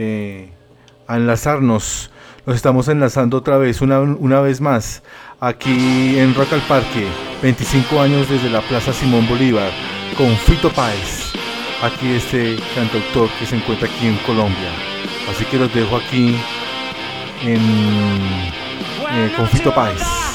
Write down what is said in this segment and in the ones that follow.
eh, a enlazarnos. Nos estamos enlazando otra vez, una, una vez más, aquí en Rock al Parque, 25 años desde la Plaza Simón Bolívar, con Fito Páez, aquí este cantautor que se encuentra aquí en Colombia. Así que los dejo aquí en, eh, con Fito Páez.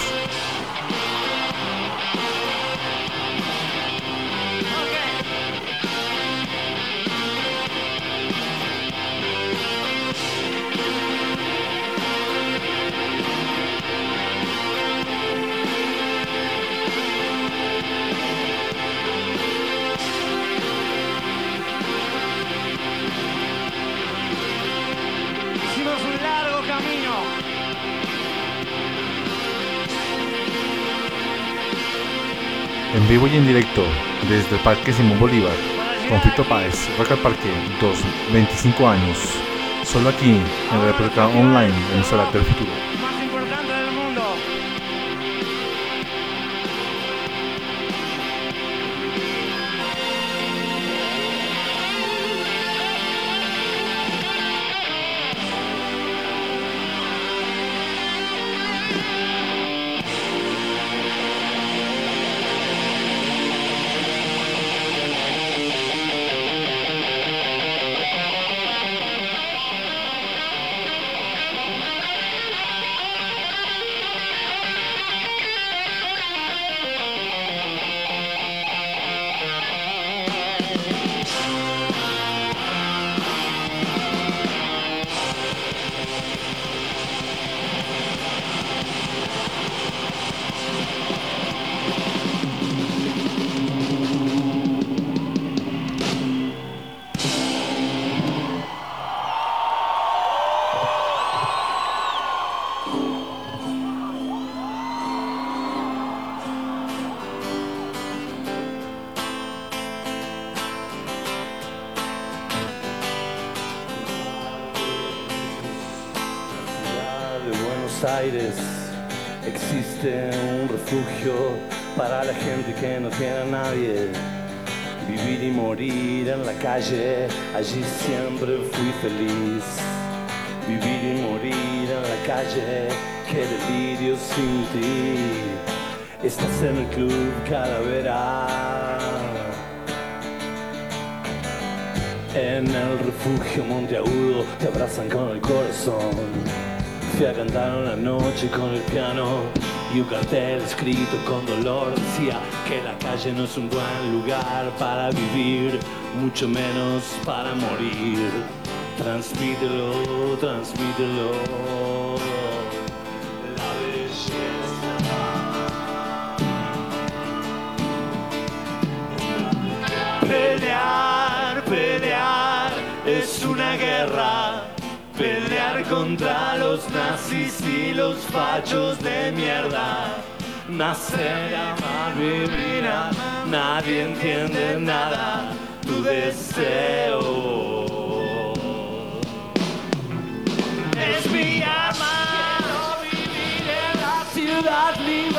Y en directo desde el Parque Simón Bolívar, Conflicto Páez, Rock al Parque, 2, 25 años, solo aquí en la República Online, Solar del Futuro. Aires existe un refugio para la gente que no tiene a nadie. Vivir y morir en la calle, allí siempre fui feliz. Vivir y morir en la calle, qué delirio sin ti. Estás en el club calavera. En el refugio Monteagudo te abrazan con el corazón. Fui a cantar una noche con el piano y un cartel escrito con dolor decía que la calle no es un buen lugar para vivir, mucho menos para morir. Transmítelo, transmítelo. Contra los nazis y los fachos de mierda. Nacer, amar, vivir, nadie entiende nada. Tu deseo es mi arma. Quiero vivir en la ciudad liberada.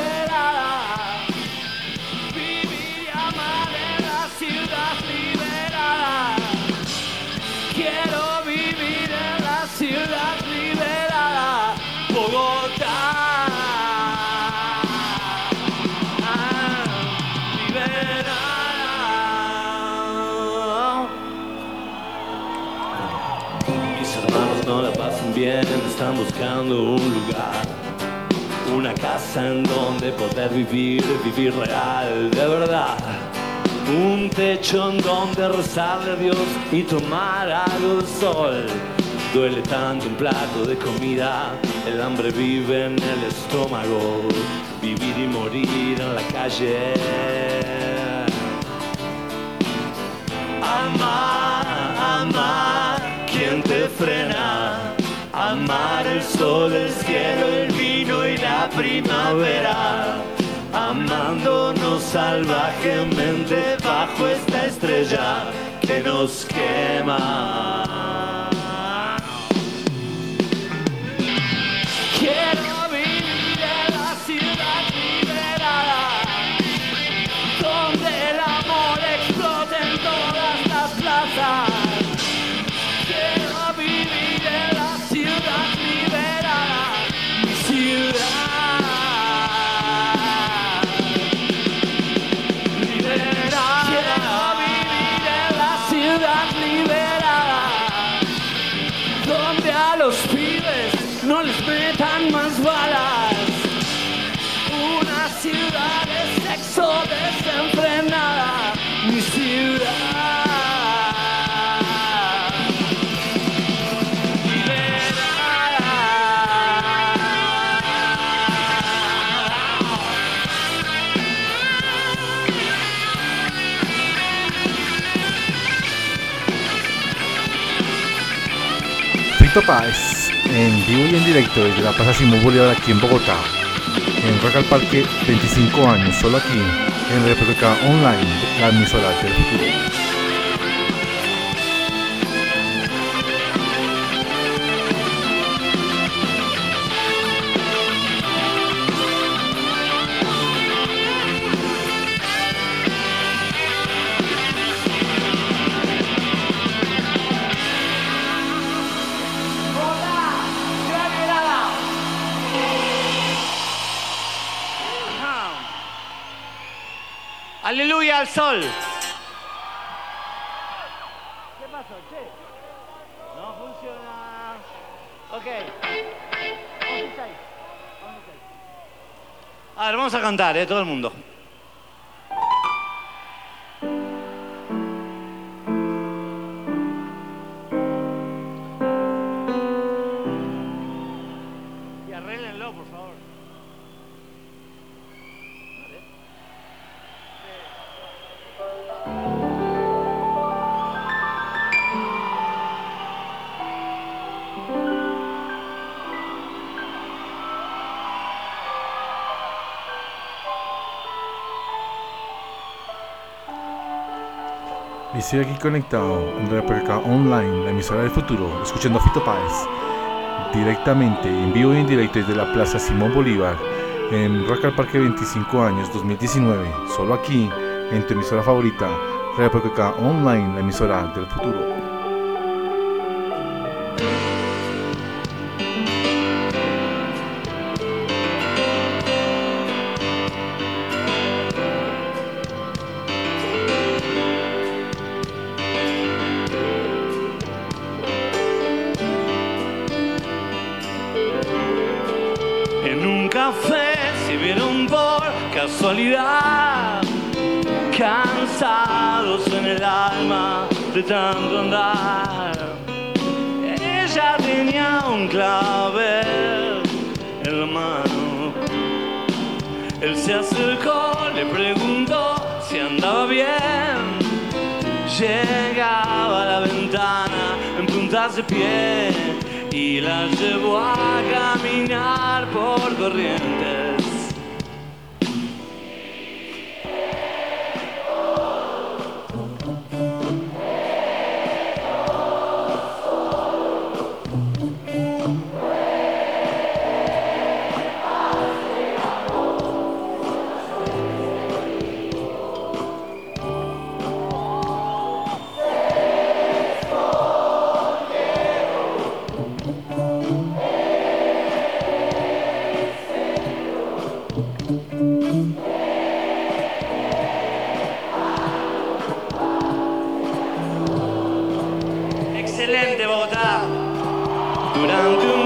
Un lugar. Una casa en donde poder vivir, vivir real, de verdad. Un techo en donde rezarle a Dios y tomar algo de sol Duele tanto un plato de comida, el hambre vive en el estómago, vivir y morir en la calle. Amar, amar, ¿quién te frena? Amar el sol, el cielo, el vino y la primavera. Amándonos salvajemente bajo esta estrella que nos quema. Páez, en vivo y en directo desde la Plaza Simón Bolívar aquí en Bogotá, en Rock Parque 25 años, solo aquí en República Online, la emisora del futuro. Sol. ¿Qué pasó, che? No funciona. Ok. A ver, vamos a cantar, ¿eh? Todo el mundo. Estoy aquí conectado en República Online, la emisora del futuro, escuchando a Fito Páez directamente, en vivo y en directo desde la Plaza Simón Bolívar en Rock al Parque 25 años 2019, solo aquí en tu emisora favorita, República Online, la emisora del futuro. branco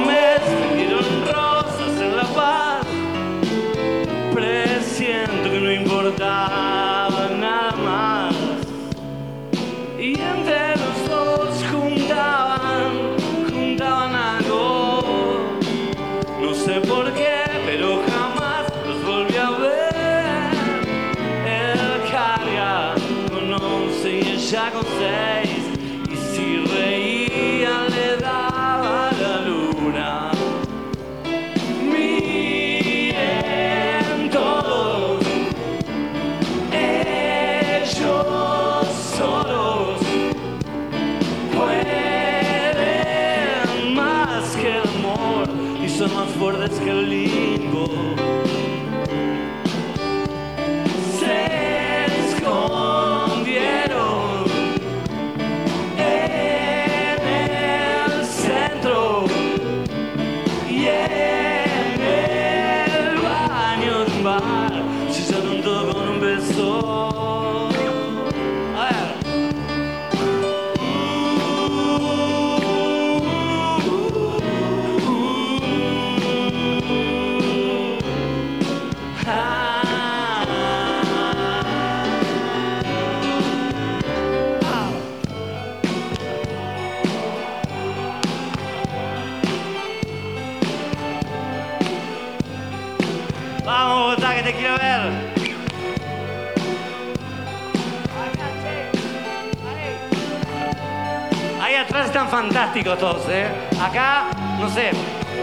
fantásticos todos, ¿eh? Acá, no sé,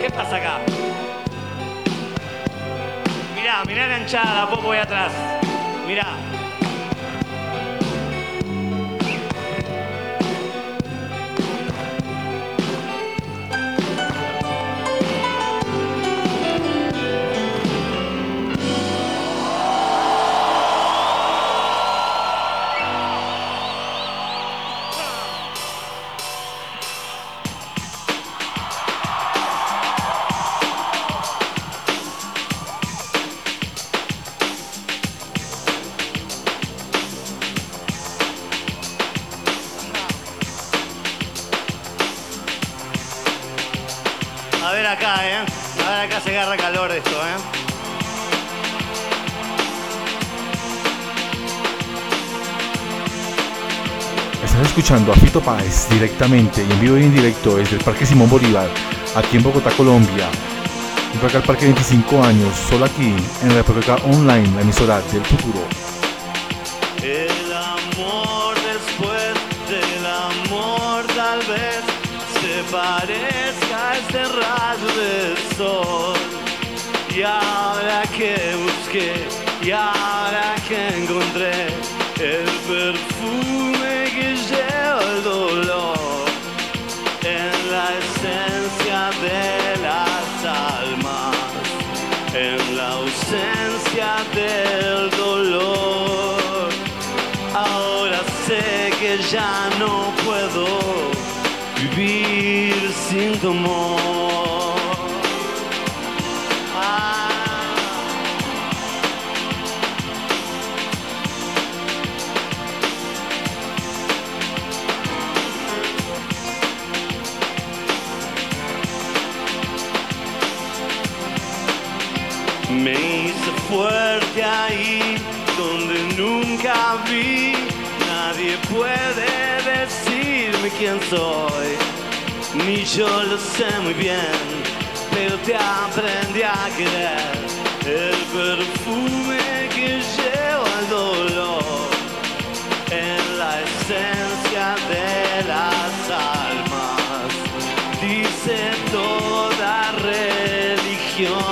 ¿qué pasa acá? Mirá, mirá la hinchada, poco voy atrás. Mirá. Se agarra calor esto, ¿eh? Estás escuchando a Fito Páez directamente y en vivo y en directo desde el Parque Simón Bolívar, aquí en Bogotá, Colombia. Rock al Parque 25 años, solo aquí en la República Online, la emisora del futuro. Parezca este rayo del sol. Y ahora que busqué, y ahora que encontré el perfume que lleva el dolor en la esencia de las almas, en la ausencia del dolor. Ahora sé que ya no puedo vivir sin tu. Me hice fuerte ahí donde nunca vi. Nadie puede quién soy, ni yo lo sé muy bien, pero te aprendí a querer. El perfume que lleva el dolor en la esencia de las almas, dice toda religión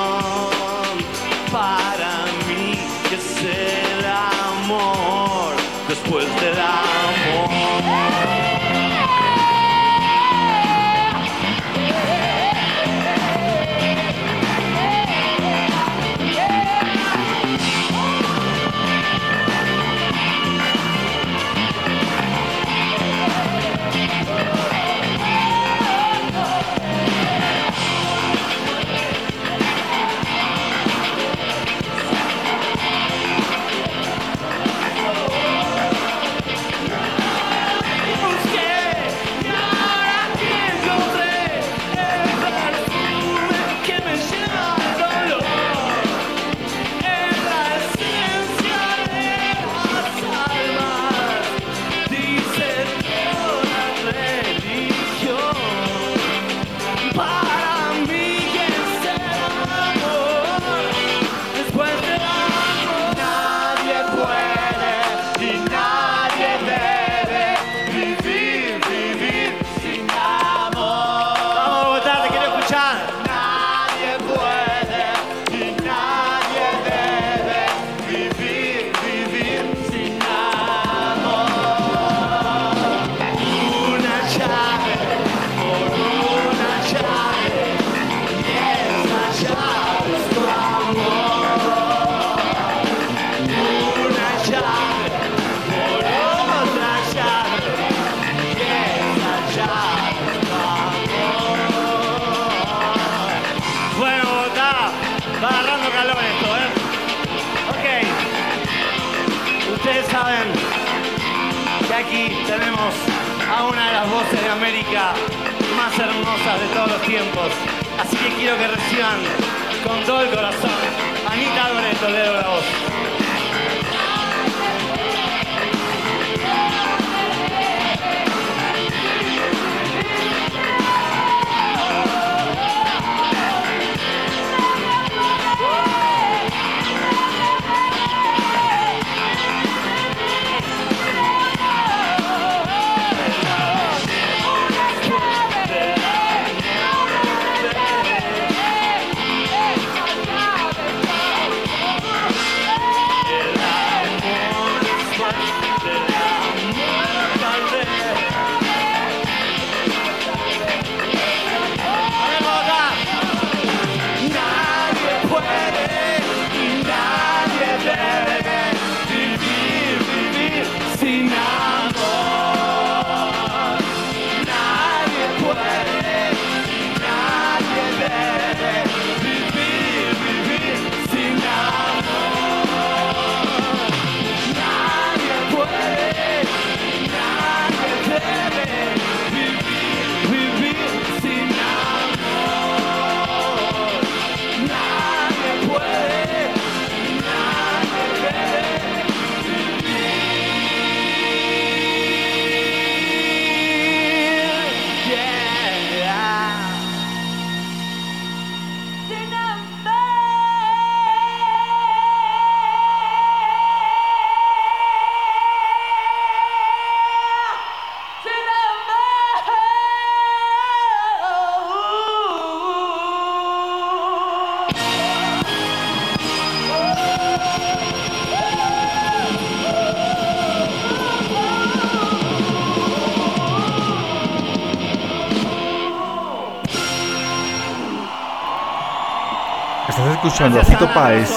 Estás escuchando a Fito Páez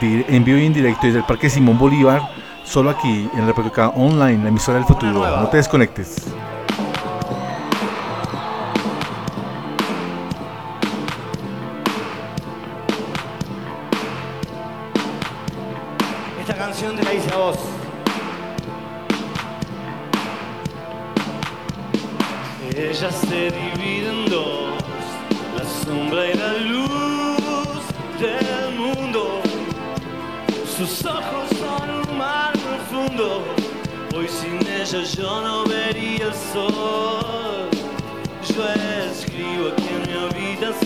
en vivo y en directo desde el Parque Simón Bolívar, solo aquí en República Online, la emisora del futuro. No te desconectes.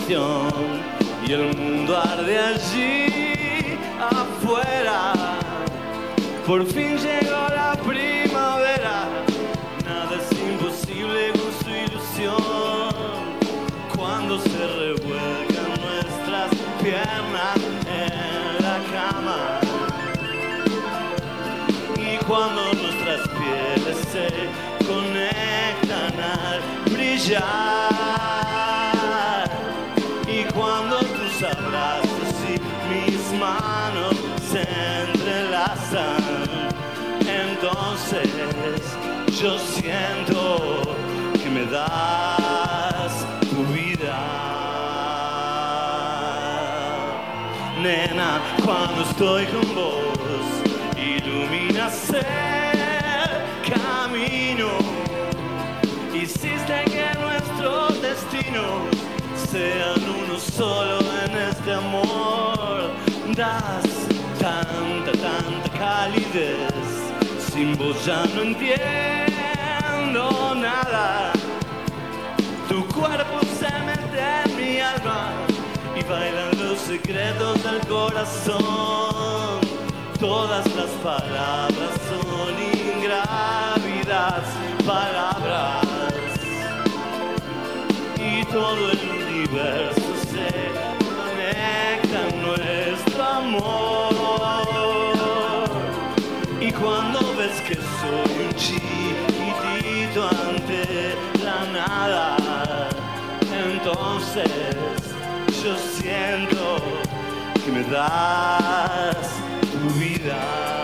Y el mundo arde allí afuera. Por fin llegó la primavera, nada es imposible con su ilusión. Cuando se revuelcan nuestras piernas en la cama y cuando nuestras pieles se conectan al brillar yo siento que me das tu vida. Nena cuando estoy con vos iluminas el camino. Hiciste que nuestros destinos sean uno solo en este amor. Das tanta, tanta calidez sin vos ya no entiendo nada. Tu cuerpo se mete en mi alma y bailan los secretos del corazón. Todas las palabras son ingrávidas palabras. Y todo el universo se conecta en nuestro amor. Y cuando que soy un chiquitito ante la nada, entonces yo siento que me das tu vida.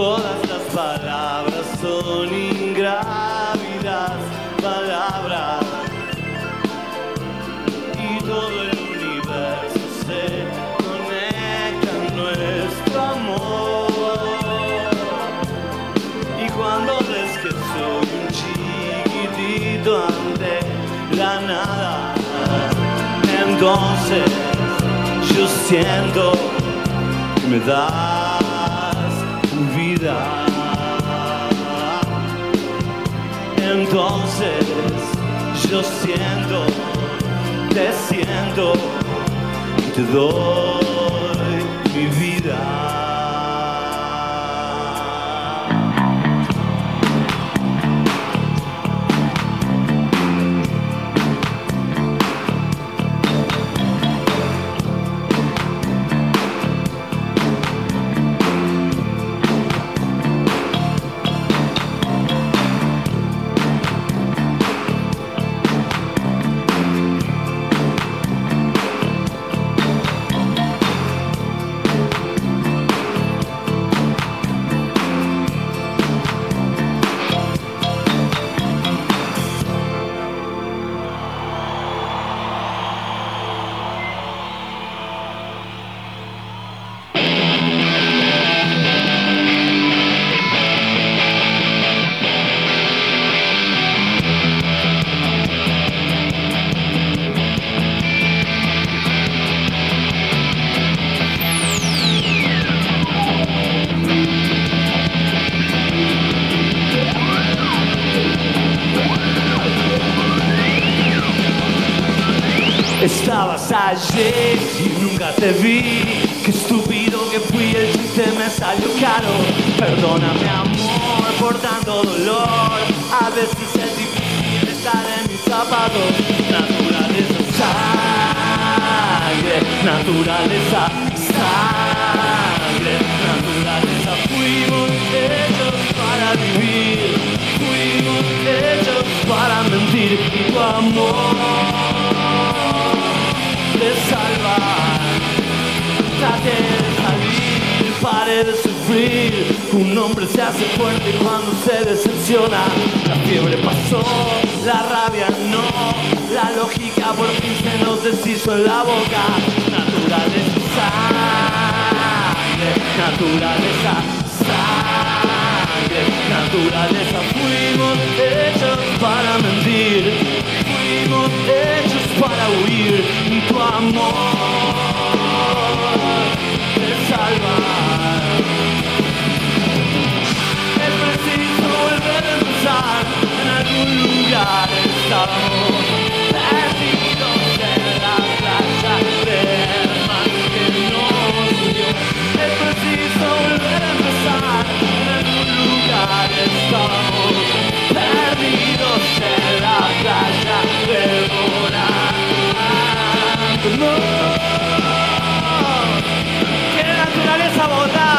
Todas las palabras son ingrávidas palabras y todo el universo se conecta en nuestro amor. Y cuando ves que soy un chiquitito ante la nada, entonces yo siento que me das Entonces yo siento te siento te doy mi vida. Tu amor te salva. Trate de salir, pare de sufrir. Un hombre se hace fuerte cuando se decepciona. La fiebre pasó, la rabia no. La lógica por fin se nos deshizo en la boca. Naturaleza, naturaleza, sangre, naturaleza. Fuimos hechos para mentir, fuimos hechos para huir. Y tu amor te salva. Es preciso volver a empezar en algún lugar estamos. perdidos en la casa de Morán. No, que la naturaleza botada.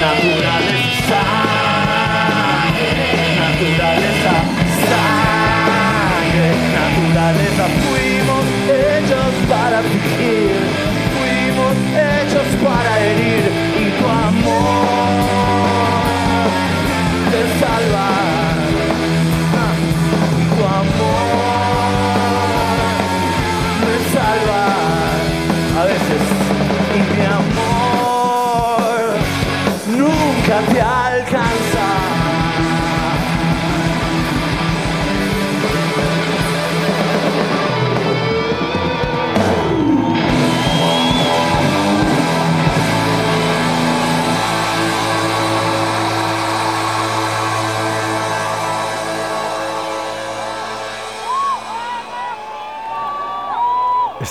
naturaleza, naturaleza, sangre, naturaleza, fuimos hechos para vivir, fuimos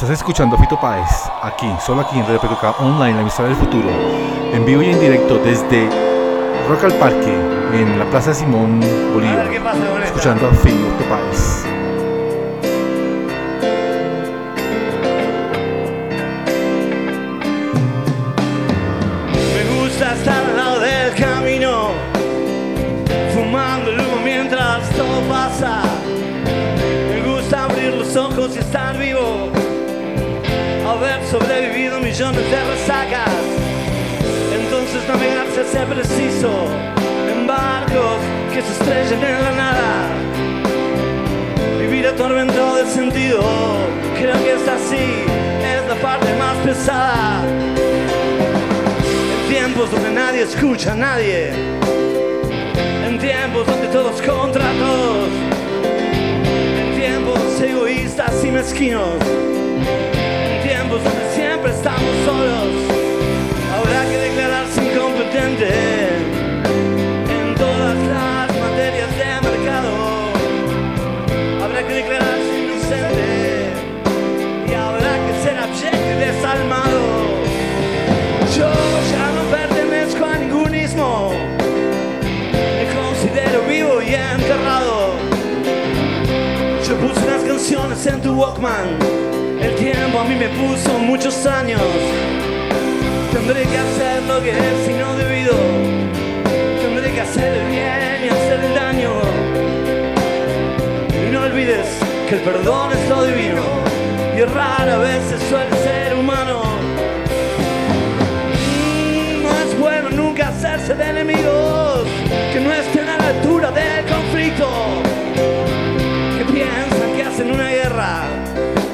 Estás escuchando a Fito Páez, aquí, solo aquí en Radio PKK Online, la emisora del futuro, en vivo y en directo desde Rock al Parque, en la Plaza Simón Bolívar, escuchando a Fito Páez. Millones de resacas. Entonces navegar se hace preciso en barcos que se estrellan en la nada. Vivir atormentado de sentido, creo que es así, es la parte más pesada. En tiempos donde nadie escucha a nadie, en tiempos donde todos contra todos, en tiempos egoístas y mezquinos donde siempre estamos solos. Habrá que declararse incompetente en todas las materias de mercado. Habrá que declararse inocente y habrá que ser abyecto y desalmado. Yo ya no pertenezco a ningún ismo. Me considero vivo y enterrado. Yo puse unas canciones en tu Walkman tiempo a mí me puso muchos años. Tendré que hacer lo que es y no debido. Tendré que hacer el bien y hacer el daño. Y no olvides que el perdón es lo divino. Y rara a veces suele ser humano. No es bueno nunca hacerse de enemigos que no estén a la altura del conflicto. Que piensan que hacen una guerra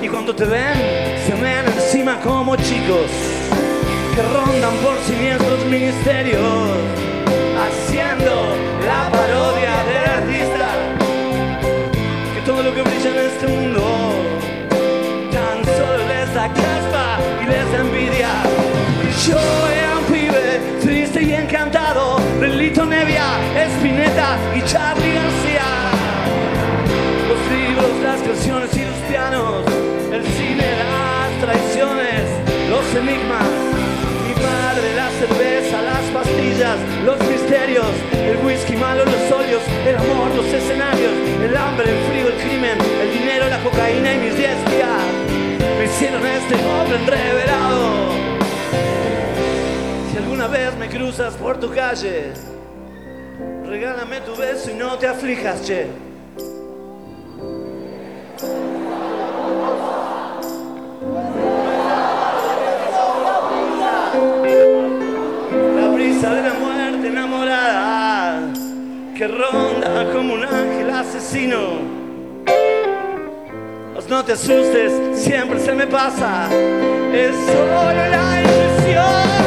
y cuando te ven se ven encima como chicos que rondan por siniestros ministerios haciendo la parodia del artista que todo lo que brilla en este mundo tan solo les da caspa y les da envidia. Yo era un pibe triste y encantado de Lito Nevia, Espineta y Charlie García. Los libros, las canciones y el cine, las traiciones, los enigmas, mi madre, la cerveza, las pastillas, los misterios, el whisky malo, los óleos, el amor, los escenarios, el hambre, el frío, el crimen, el dinero, la cocaína y mis diez días me hicieron este joven revelado. Si alguna vez me cruzas por tu calle, regálame tu beso y no te aflijas, che. Que ronda como un ángel asesino. Pues no te asustes, siempre se me pasa. Es solo la intuición.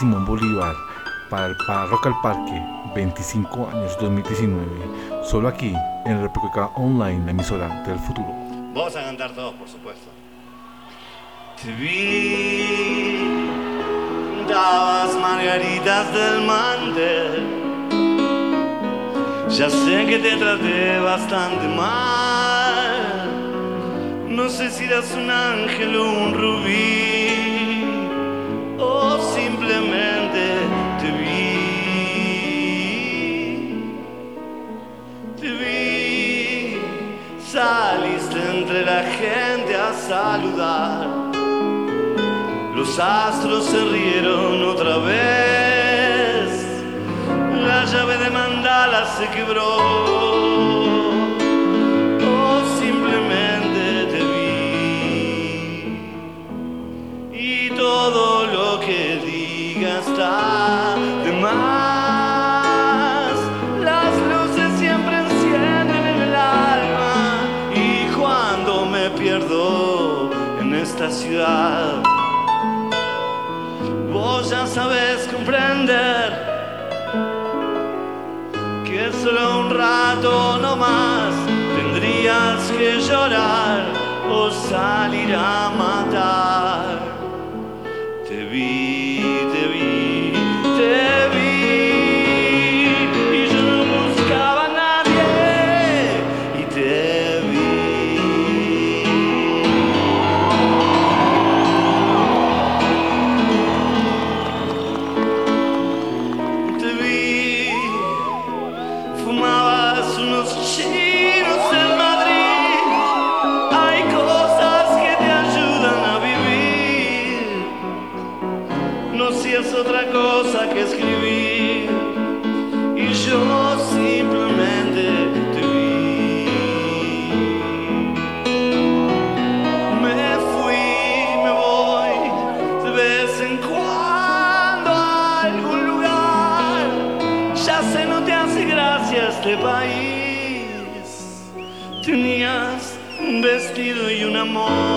Simón Bolívar para, el, para Rock al Parque 25 años 2019 solo aquí en República Online la emisora del futuro. Vamos a cantar todos por supuesto. Te vi dabas margaritas del mantel. Ya sé que te traté bastante mal. No sé si eras un ángel o un rubí la gente a saludar. Los astros se rieron otra vez. La llave de mandala se quebró. Ciudad, vos ya sabes comprender que solo un rato no más tendrías que llorar o salir a matar. Te vi, amor.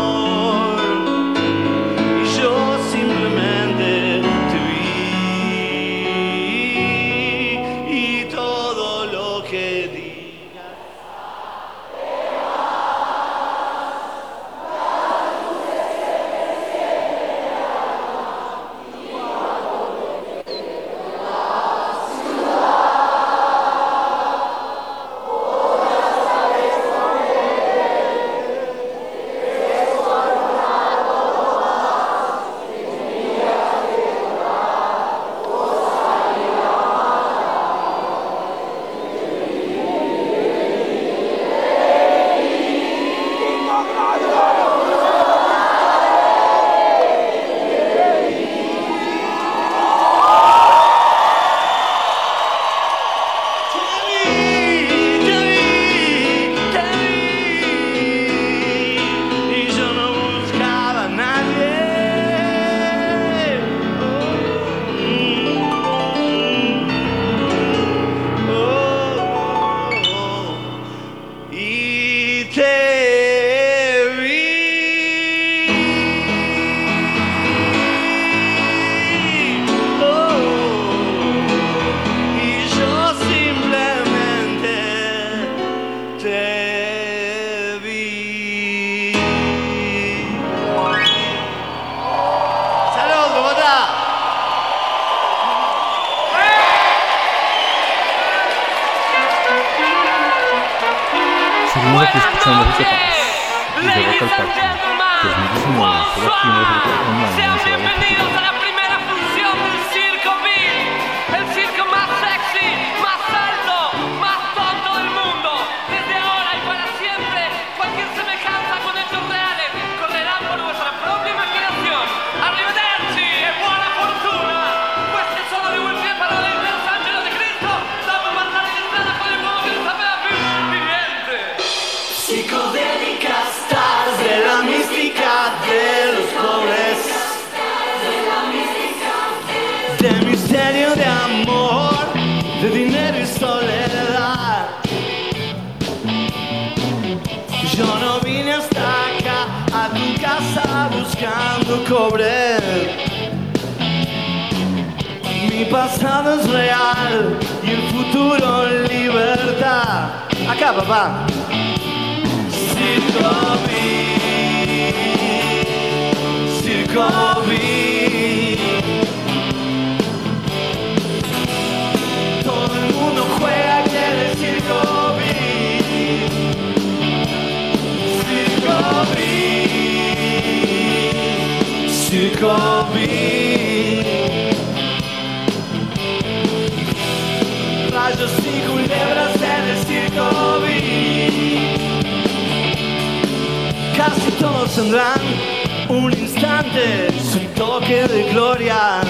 de gloria.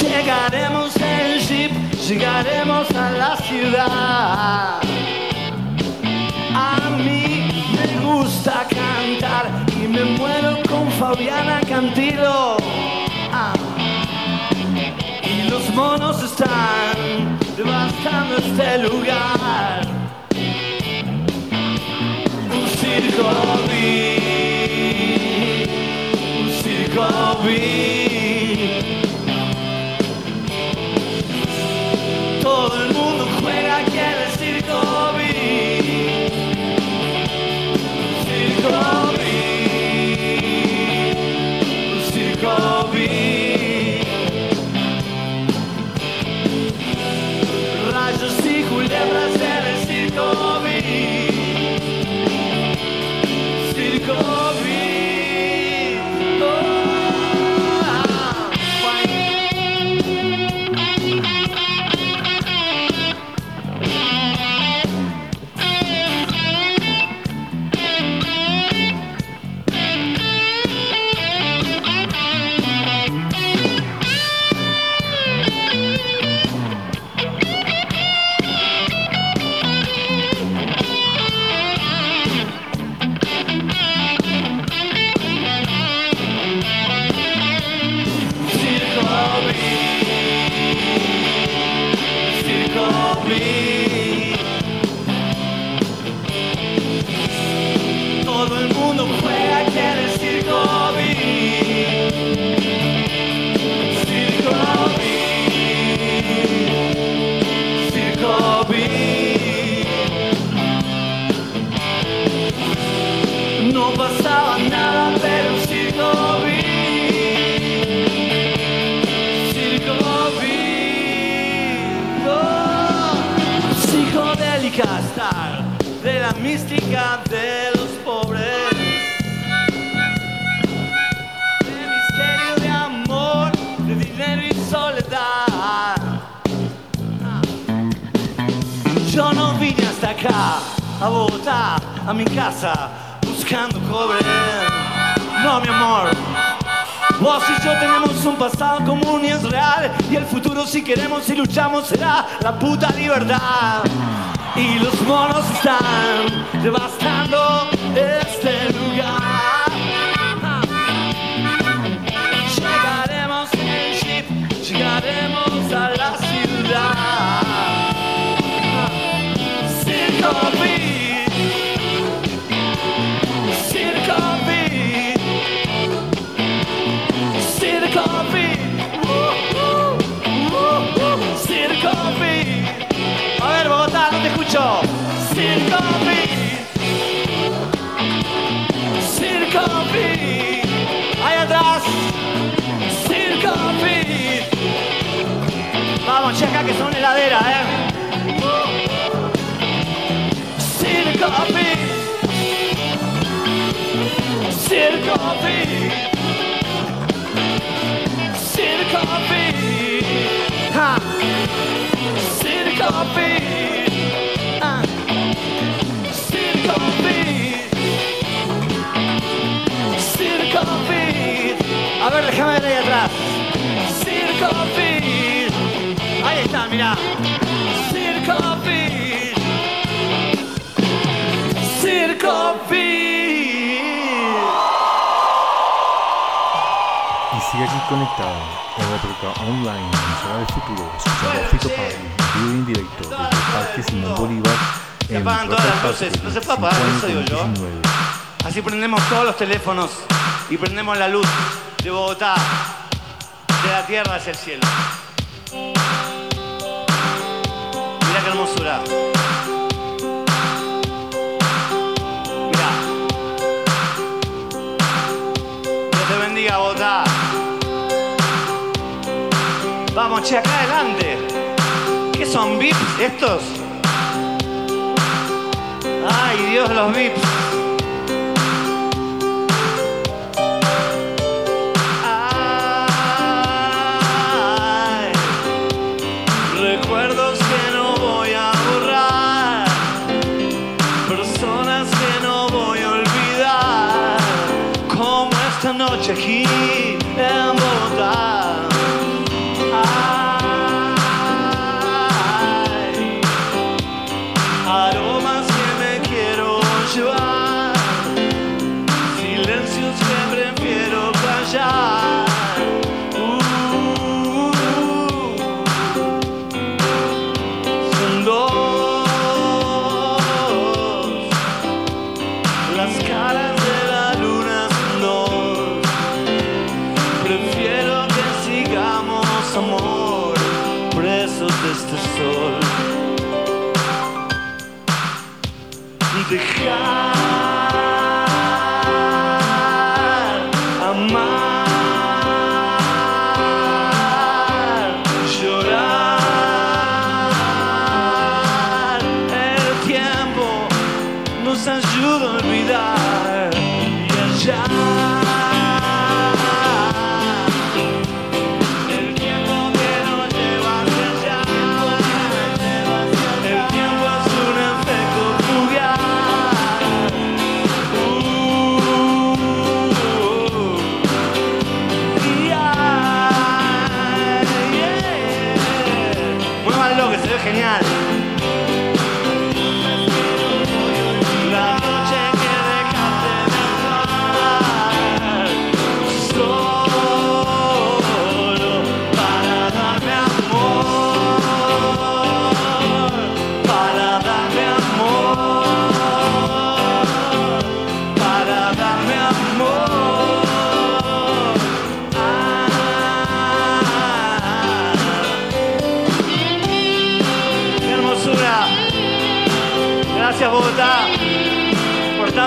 Llegaremos en jeep, llegaremos a la ciudad. A mí me gusta cantar y me muero con Fabiana Cantilo. Ah. Y los monos están devastando este lugar. Un circo vivo. Todo el mundo juega y quiere circovi, circovi. Acá, a Bogotá, a mi casa, buscando cobre. No, mi amor. Vos y yo tenemos un pasado común y es real. Y el futuro, si queremos y luchamos, será la puta libertad. Y los monos están devastando este lugar. Vamos, che, acá que son heladera, eh. Circo Beat. Circo Beat. Circo Beat. Ha. Circo Beat. Ah. Circo Beat. Y sigue aquí conectado en la República Online, emisora del futuro, escuchando a Fito en vivo en directo desde el Parque Simón Bolívar. Se en apagan todas las luces. No se puede apagar, 5 eso digo yo. 19. Así prendemos todos los teléfonos y prendemos la luz de Bogotá, de la tierra hacia el cielo. Hermosura. Mira. Dios te bendiga, Bogotá. Vamos, che, acá adelante. ¿Qué son VIPs estos? Ay, Dios, los VIPs.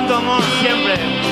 Por tanto amor siempre.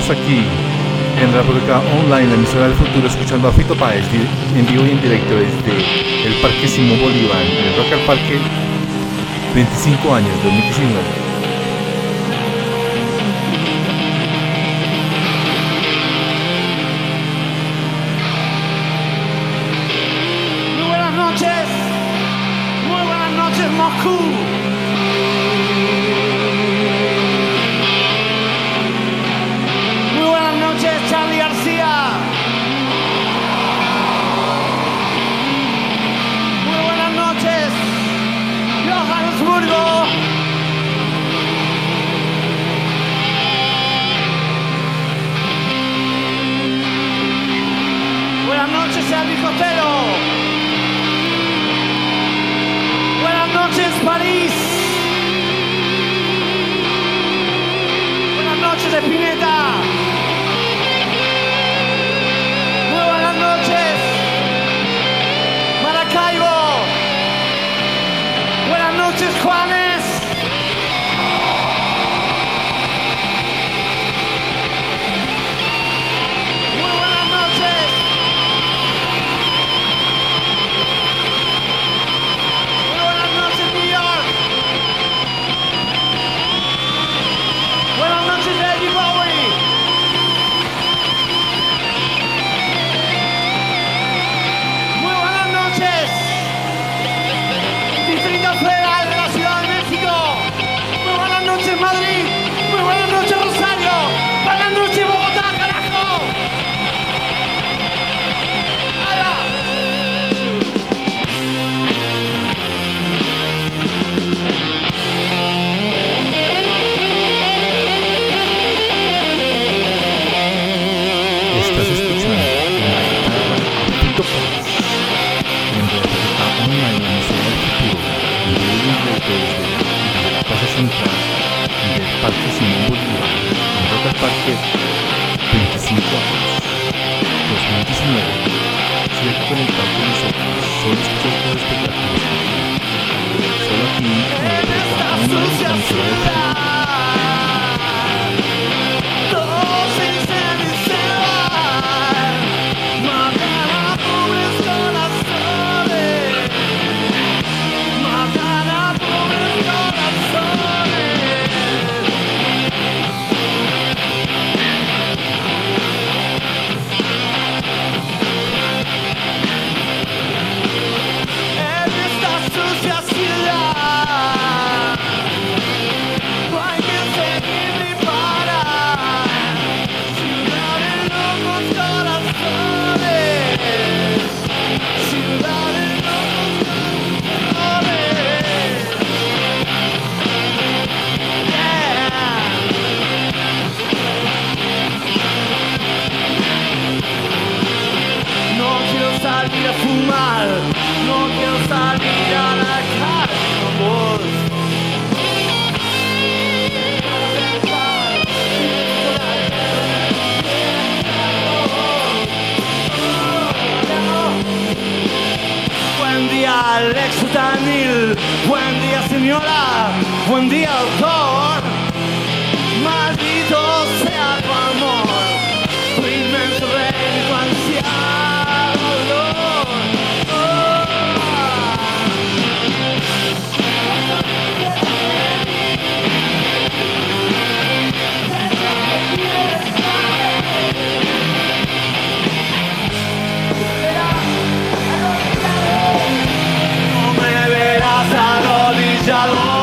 seguimos aquí en República Online, la emisora del futuro, escuchando a Fito Páez en vivo y en directo desde el Parque Simón Bolívar, en el Rock al Parque, 25 años, 2019. salir a fumar, no quiero salir a la calle con vos. Buen día, Alex Daniel. Buen día, señora. Buen día, doctor. Shalom.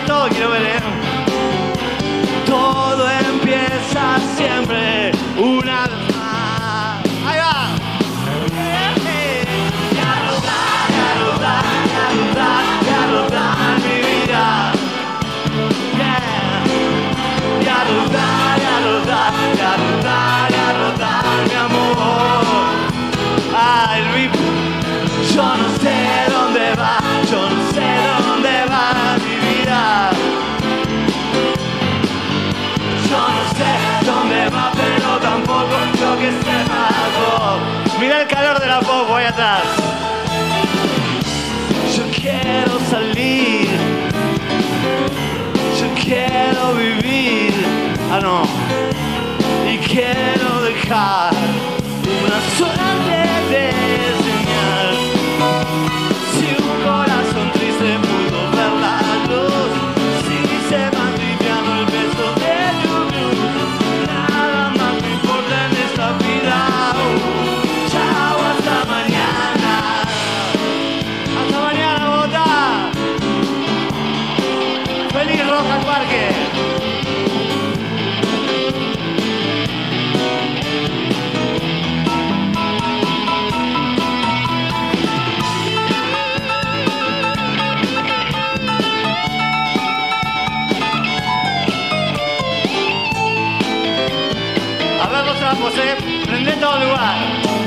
to Yo quiero salir. Yo quiero vivir. Ah, no. Y quiero dejar. Josep René Toluar.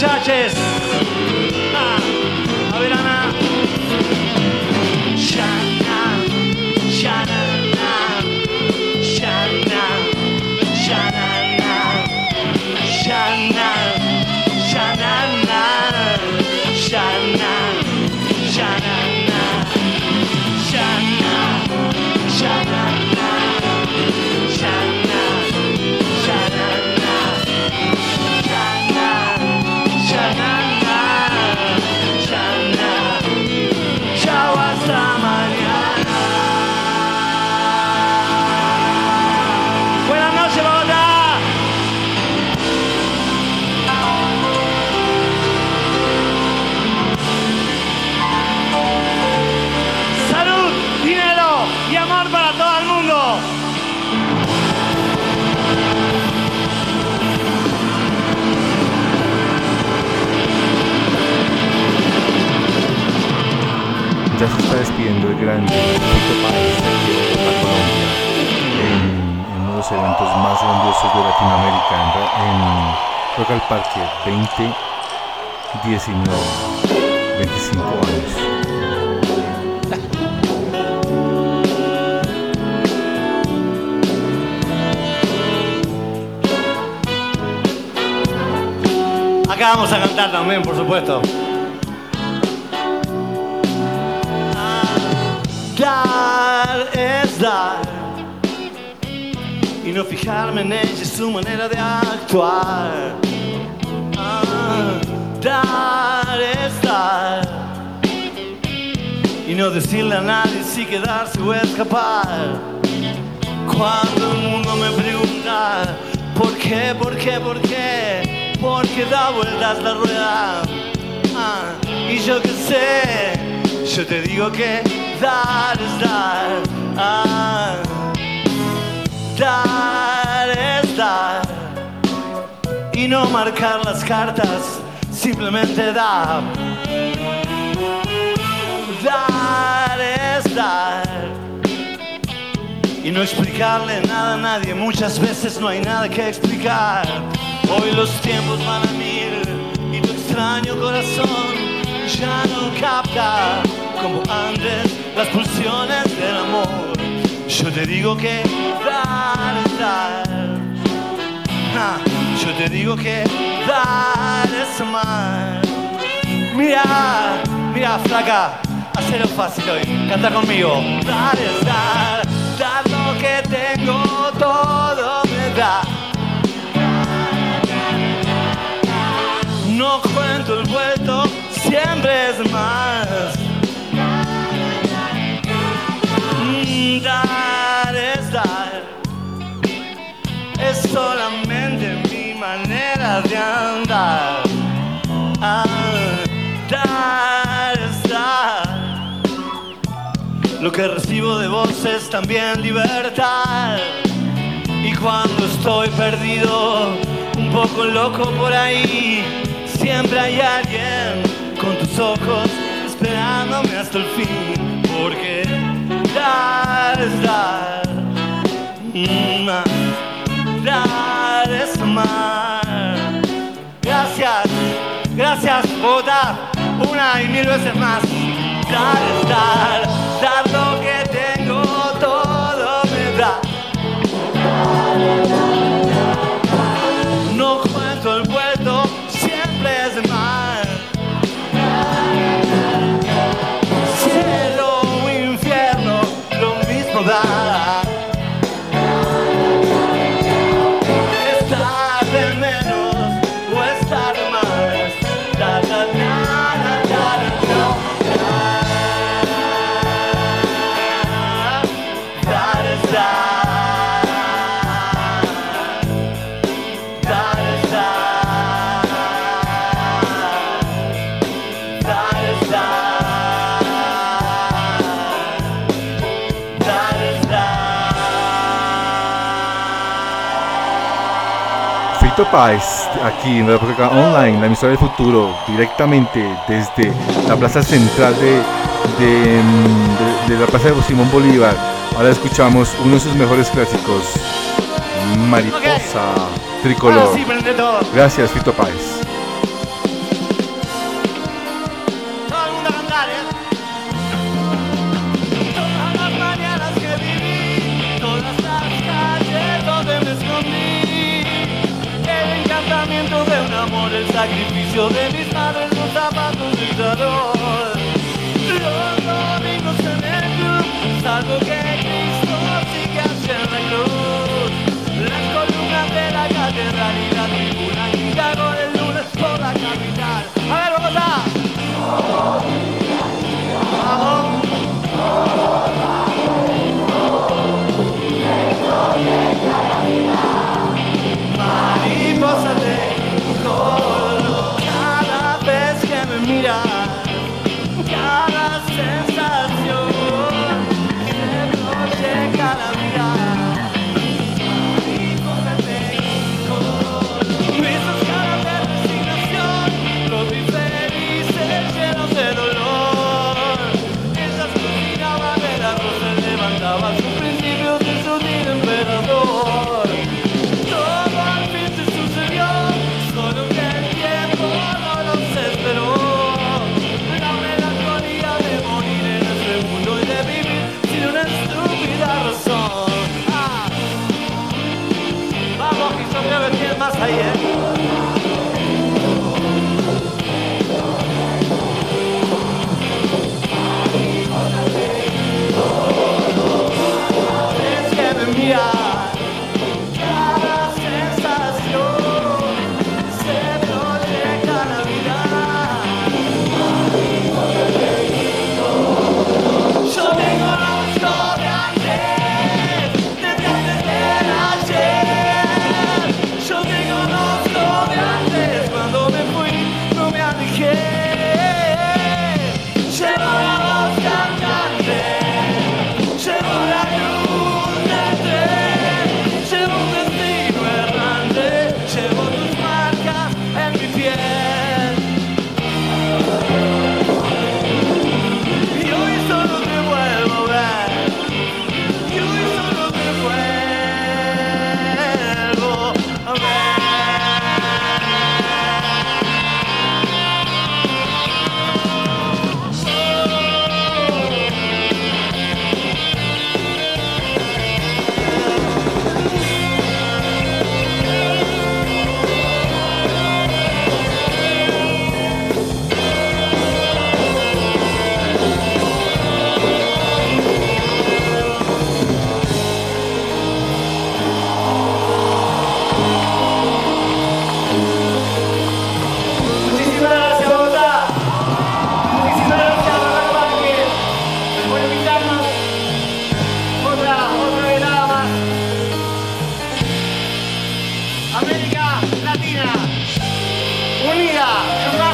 muchachos. Grande, en Bogotá, Colombia, en, uno de los eventos más grandiosos de Latinoamérica, en, en Rock al Parque 2019, 25 años. Acá vamos a cantar también, por supuesto. Dar es dar y no fijarme en ella y su manera de actuar. Ah, dar es dar y no decirle a nadie si quedarse o escapar. Cuando el mundo me pregunta por qué, por qué, por qué, porque da vueltas la rueda. Ah, y yo qué sé, yo te digo que dar es dar. Ah, dar es dar. Y no marcar las cartas, simplemente dar. Dar es dar y no explicarle nada a nadie. Muchas veces no hay nada que explicar. Hoy los tiempos van a mil y tu extraño corazón ya no capta como antes las pulsiones del amor. Yo te digo que dar dar. Ah, yo te digo que dar es amar. Mira, mira, flaca, hacerlo fácil hoy. Canta conmigo. Dar es dar, dar lo que tengo, todo me da. No cuento el vuelto, siempre es más. Mm, Dar es solamente mi manera de andar. Ah, dar es dar. Lo que recibo de vos es también libertad. Y cuando estoy perdido, un poco loco por ahí, siempre hay alguien con tus ojos esperándome hasta el fin. Porque Una y mil veces más. Dar dar, dar lo que tengo, todo me da. Fito Páez, aquí en la República Online, la emisora del futuro, directamente desde la plaza central de, de, mm, de- de la plaza de Simón Bolívar. Ahora escuchamos uno de sus mejores clásicos, Mariposa Tricolor. Gracias, Fito Páez. Sacrificio de mis madres, los zapatos del calor. Los domingos en el club, salvo que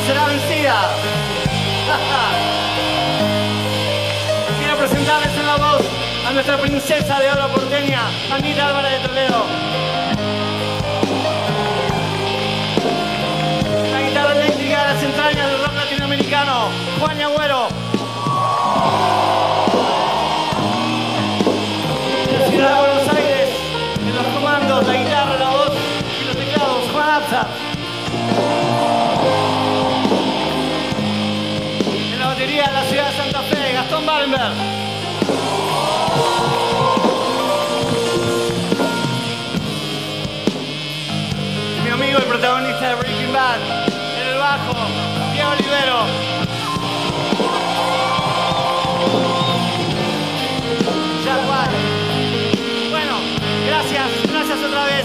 será vencida. Quiero presentarles en la voz a nuestra princesa de oro porteña, Anita Álvarez de Toledo. Mi amigo, el protagonista de Breaking Bad, en el bajo, Diego Olivero. White. Bueno, gracias, gracias otra vez.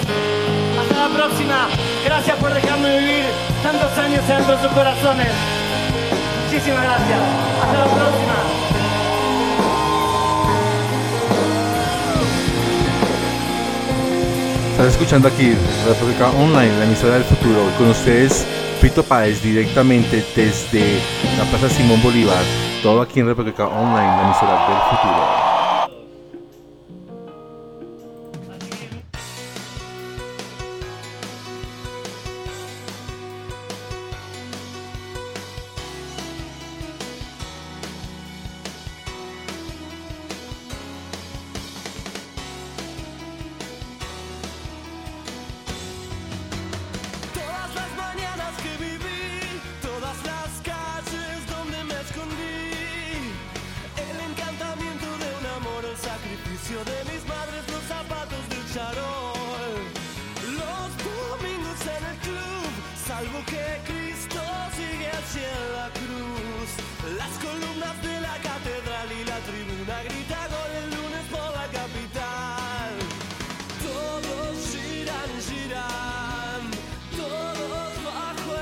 Hasta la próxima. Gracias por dejarme vivir tantos años dentro de sus corazones. Muchísimas gracias. Hasta la próxima. Estás escuchando aquí República Online, la emisora del futuro. Con ustedes, Fito Páez, directamente desde la Plaza Simón Bolívar. Todo aquí en República Online, la emisora del futuro.